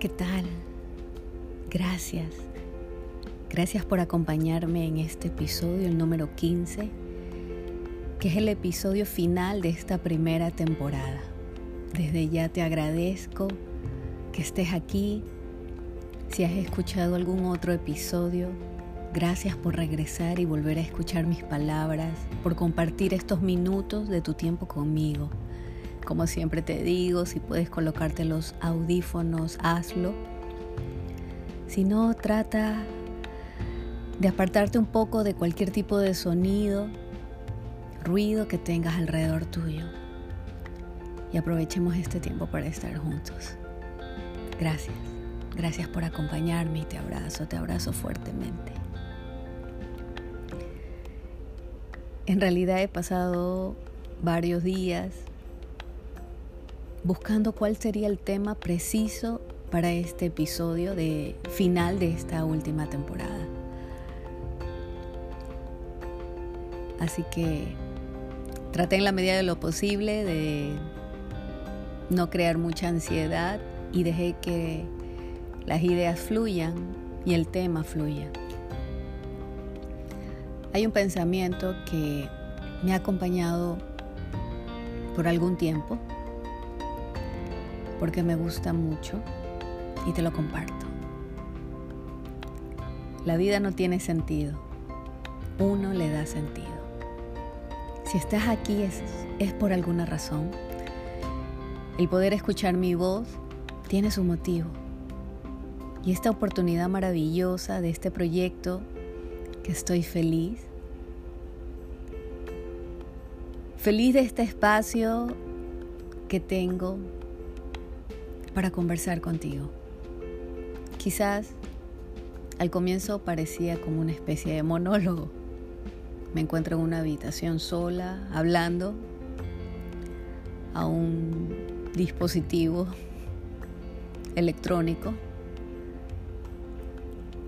¿qué tal? Gracias. Gracias por acompañarme en este episodio, el número 15, que es el episodio final de esta primera temporada. Desde ya te agradezco que estés aquí. Si has escuchado algún otro episodio, gracias por regresar y volver a escuchar mis palabras, por compartir estos minutos de tu tiempo conmigo. Como siempre te digo, si puedes colocarte los audífonos, hazlo. Si no, trata de apartarte un poco de cualquier tipo de sonido, ruido que tengas alrededor tuyo. Y aprovechemos este tiempo para estar juntos. Gracias. Gracias por acompañarme y te abrazo, te abrazo fuertemente. En realidad he pasado varios días buscando cuál sería el tema preciso para este episodio de final de esta última temporada. Así que traté en la medida de lo posible de no crear mucha ansiedad y dejé que las ideas fluyan y el tema fluya. Hay un pensamiento que me ha acompañado por algún tiempo porque me gusta mucho y te lo comparto. La vida no tiene sentido, uno le da sentido. Si estás aquí es, es por alguna razón. El poder escuchar mi voz tiene su motivo. Y esta oportunidad maravillosa de este proyecto, que estoy feliz, feliz de este espacio que tengo para conversar contigo. Quizás al comienzo parecía como una especie de monólogo. Me encuentro en una habitación sola, hablando a un dispositivo electrónico.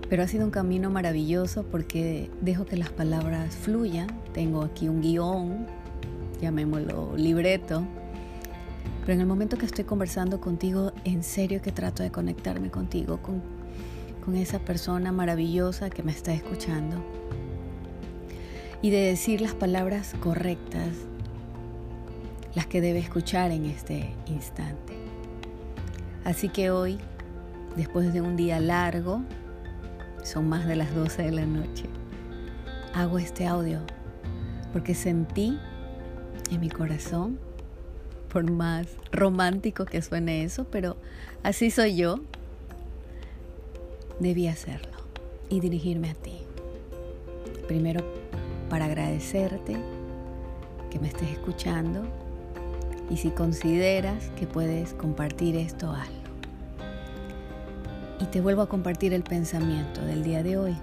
Pero ha sido un camino maravilloso porque dejo que las palabras fluyan. Tengo aquí un guion, llamémoslo libreto, pero en el momento que estoy conversando contigo, en serio que trato de conectarme contigo, con, esa persona maravillosa que me está escuchando. Y de decir las palabras correctas, las que debe escuchar en este instante. Así que hoy, después de un día largo, son más de las 12 de la noche, hago este audio porque sentí en mi corazón por más romántico que suene eso, pero así soy yo, debí hacerlo y dirigirme a ti. Primero para agradecerte que me estés escuchando y si consideras que puedes compartir esto, hazlo. Y te vuelvo a compartir el pensamiento del día de hoy.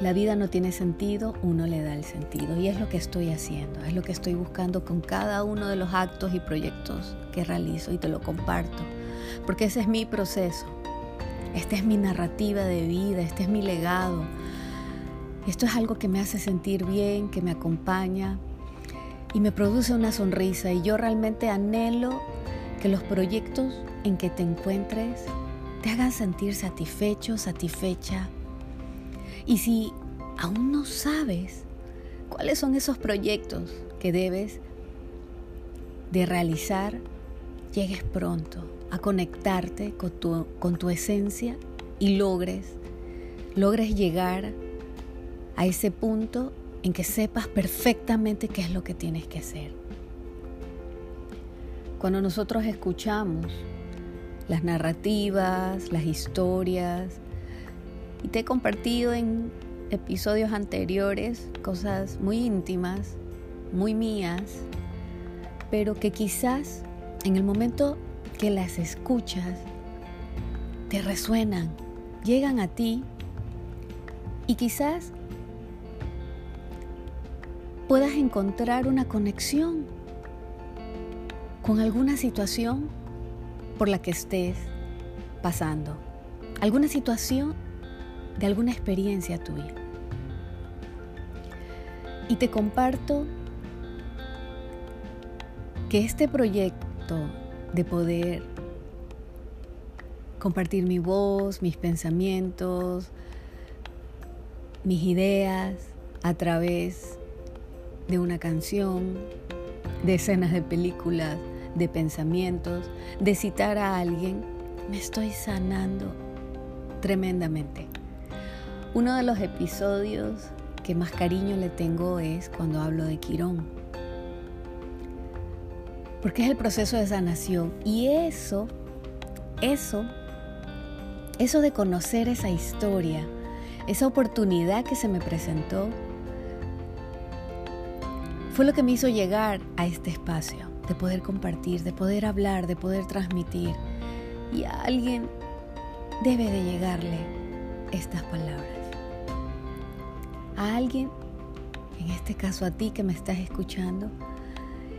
La vida no tiene sentido, uno le da el sentido. Y es lo que estoy haciendo, es lo que estoy buscando con cada uno de los actos y proyectos que realizo y te lo comparto. Porque ese es mi proceso, esta es mi narrativa de vida, este es mi legado. Esto es algo que me hace sentir bien, que me acompaña y me produce una sonrisa. Y yo realmente anhelo que los proyectos en que te encuentres te hagan sentir satisfecho, satisfecha y si aún no sabes cuáles son esos proyectos que debes de realizar, llegues pronto a conectarte con tu, con tu esencia y logres, logres llegar a ese punto en que sepas perfectamente qué es lo que tienes que hacer. Cuando nosotros escuchamos las narrativas, las historias, y te he compartido en episodios anteriores cosas muy íntimas, muy mías, pero que quizás en el momento que las escuchas te resuenan, llegan a ti y quizás puedas encontrar una conexión con alguna situación por la que estés pasando, alguna situación de alguna experiencia tuya. Y te comparto que este proyecto de poder compartir mi voz, mis pensamientos, mis ideas a través de una canción, de escenas de películas, de pensamientos, de citar a alguien, me estoy sanando tremendamente. Uno de los episodios que más cariño le tengo es cuando hablo de Quirón. Porque es el proceso de sanación. Y eso, eso, eso de conocer esa historia, esa oportunidad que se me presentó, fue lo que me hizo llegar a este espacio, de poder compartir, de poder hablar, de poder transmitir. Y a alguien debe de llegarle estas palabras. A alguien, en este caso a ti que me estás escuchando,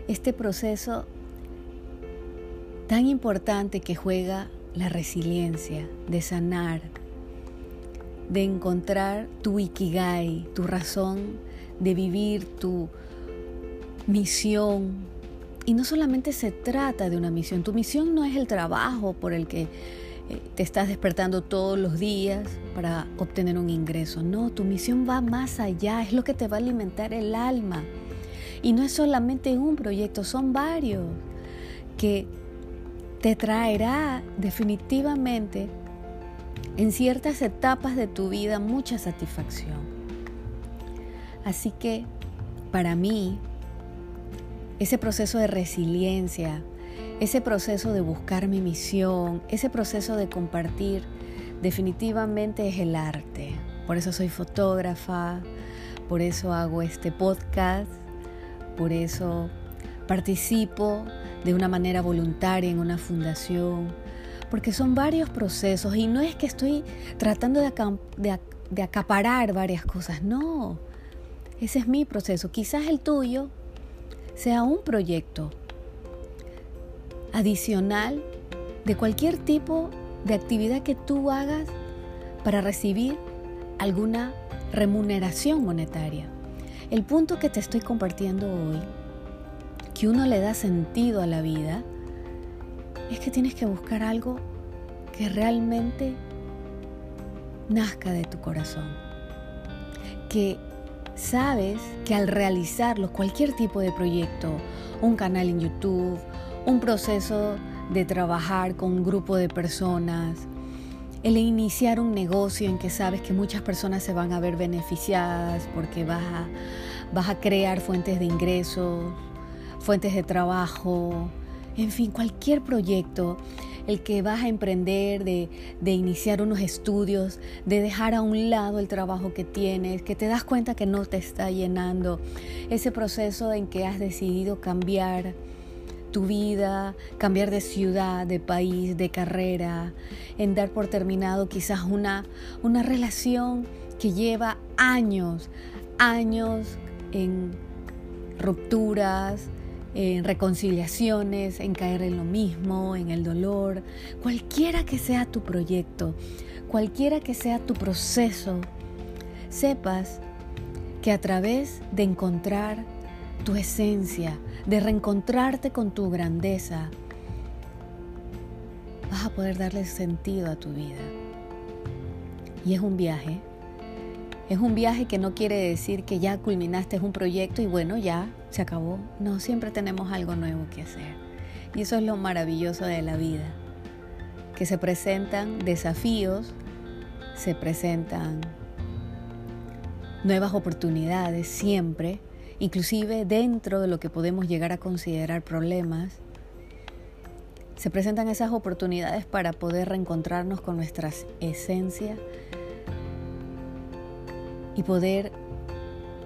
este proceso tan importante que juega la resiliencia de sanar, de encontrar tu ikigai, tu razón de vivir, tu misión. Y no solamente se trata de una misión, tu misión no es el trabajo por el que te estás despertando todos los días para obtener un ingreso. No, tu misión va más allá, es lo que te va a alimentar el alma. Y no es solamente un proyecto, son varios que te traerá definitivamente en ciertas etapas de tu vida mucha satisfacción. Así que para mí, ese proceso de resiliencia, ese proceso de buscar mi misión, ese proceso de compartir, definitivamente es el arte. Por eso soy fotógrafa, por eso hago este podcast, por eso participo de una manera voluntaria en una fundación, porque son varios procesos y no es que estoy tratando de, de acaparar varias cosas, no, ese es mi proceso. Quizás el tuyo sea un proyecto adicional de cualquier tipo de actividad que tú hagas para recibir alguna remuneración monetaria. El punto que te estoy compartiendo hoy, que uno le da sentido a la vida, es que tienes que buscar algo que realmente nazca de tu corazón, que sabes que al realizarlo, cualquier tipo de proyecto, un canal en YouTube, un proceso de trabajar con un grupo de personas, el iniciar un negocio en que sabes que muchas personas se van a ver beneficiadas porque vas a, vas a crear fuentes de ingresos, fuentes de trabajo, en fin, cualquier proyecto el que vas a emprender, de, iniciar unos estudios, de dejar a un lado el trabajo que tienes, que te das cuenta que no te está llenando, ese proceso en que has decidido cambiar tu vida, cambiar de ciudad, de país, de carrera, en dar por terminado quizás una, una relación que lleva años, años en rupturas, en reconciliaciones, en caer en lo mismo, en el dolor, cualquiera que sea tu proyecto, cualquiera que sea tu proceso, sepas que a través de encontrar tu esencia, de reencontrarte con tu grandeza, vas a poder darle sentido a tu vida. Y es un viaje. Es un viaje que no quiere decir que ya culminaste un proyecto y bueno, ya se acabó. No, siempre tenemos algo nuevo que hacer. Y eso es lo maravilloso de la vida, que se presentan desafíos, se presentan nuevas oportunidades siempre, inclusive dentro de lo que podemos llegar a considerar problemas. Se presentan esas oportunidades para poder reencontrarnos con nuestra esencia y poder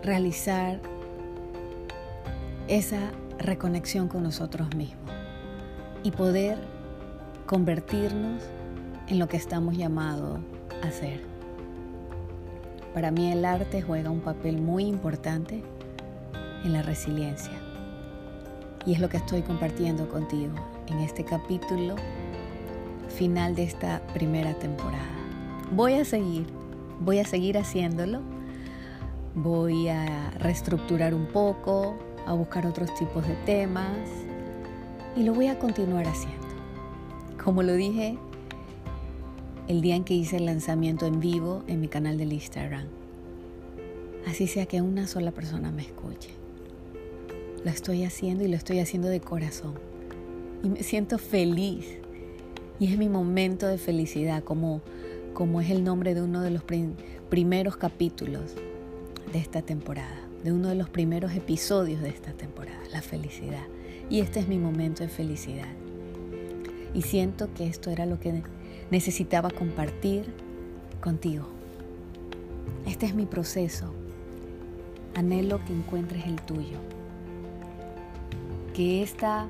realizar esa reconexión con nosotros mismos y poder convertirnos en lo que estamos llamados a ser. Para mí el arte juega un papel muy importante en la resiliencia y es lo que estoy compartiendo contigo en este capítulo final de esta primera temporada. Voy a seguir, voy a seguir haciéndolo, voy a reestructurar un poco, a buscar otros tipos de temas y lo voy a continuar haciendo. Como lo dije el día en que hice el lanzamiento en vivo en mi canal del Instagram. Así sea que una sola persona me escuche. Lo estoy haciendo y lo estoy haciendo de corazón. Y me siento feliz. Y es mi momento de felicidad, como, como es el nombre de uno de los primeros capítulos de esta temporada, de uno de los primeros episodios de esta temporada, la felicidad. Y este es mi momento de felicidad. Y siento que esto era lo que necesitaba compartir contigo. Este es mi proceso. Anhelo que encuentres el tuyo. Que esta,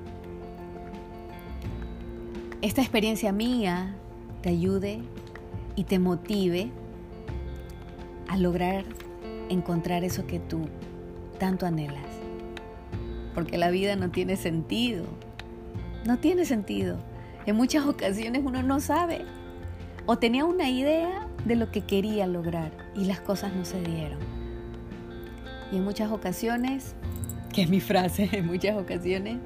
esta experiencia mía te ayude y te motive a lograr encontrar eso que tú tanto anhelas. Porque la vida no tiene sentido. No tiene sentido. En muchas ocasiones uno no sabe o tenía una idea de lo que quería lograr y las cosas no se dieron. Y en muchas ocasiones, que es mi frase, en muchas ocasiones,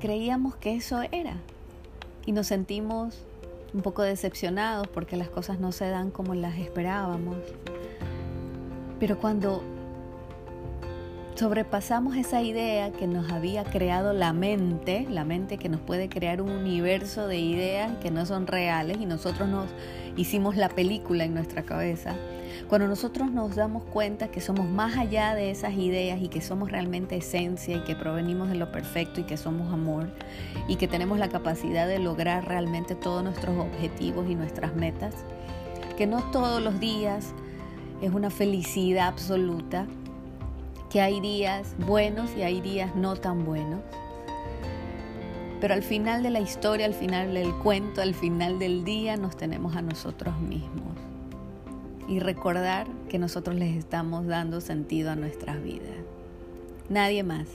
creíamos que eso era y nos sentimos un poco decepcionados porque las cosas no se dan como las esperábamos. Pero cuando sobrepasamos esa idea que nos había creado la mente, la mente que nos puede crear un universo de ideas que no son reales y nosotros nos hicimos la película en nuestra cabeza. Cuando nosotros nos damos cuenta que somos más allá de esas ideas y que somos realmente esencia y que provenimos de lo perfecto y que somos amor y que tenemos la capacidad de lograr realmente todos nuestros objetivos y nuestras metas, que no todos los días es una felicidad absoluta, que hay días buenos y hay días no tan buenos. Pero al final de la historia, al final del cuento, al final del día, nos tenemos a nosotros mismos. Y recordar que nosotros les estamos dando sentido a nuestras vidas. Nadie más.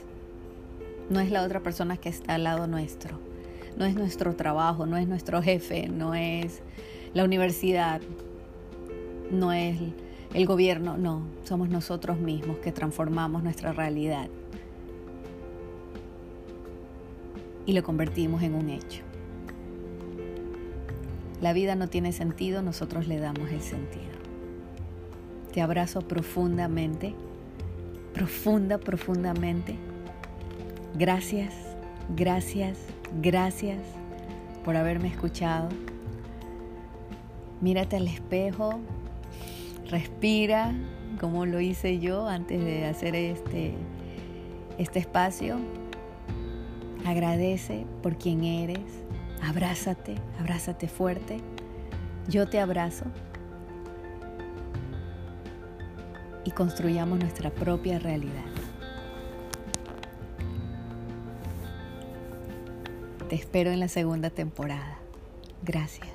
No es la otra persona que está al lado nuestro. No es nuestro trabajo, no es nuestro jefe, no es la universidad, no es el gobierno, no, somos nosotros mismos que transformamos nuestra realidad y lo convertimos en un hecho. La vida no tiene sentido, nosotros le damos el sentido. Te abrazo profundamente, profunda, profundamente. Gracias, gracias, gracias por haberme escuchado. Mírate al espejo, Respira como lo hice yo antes de hacer este, este espacio. Agradece por quien eres. Abrázate, abrázate fuerte. Yo te abrazo. Construyamos nuestra propia realidad. Te espero en la segunda temporada. Gracias.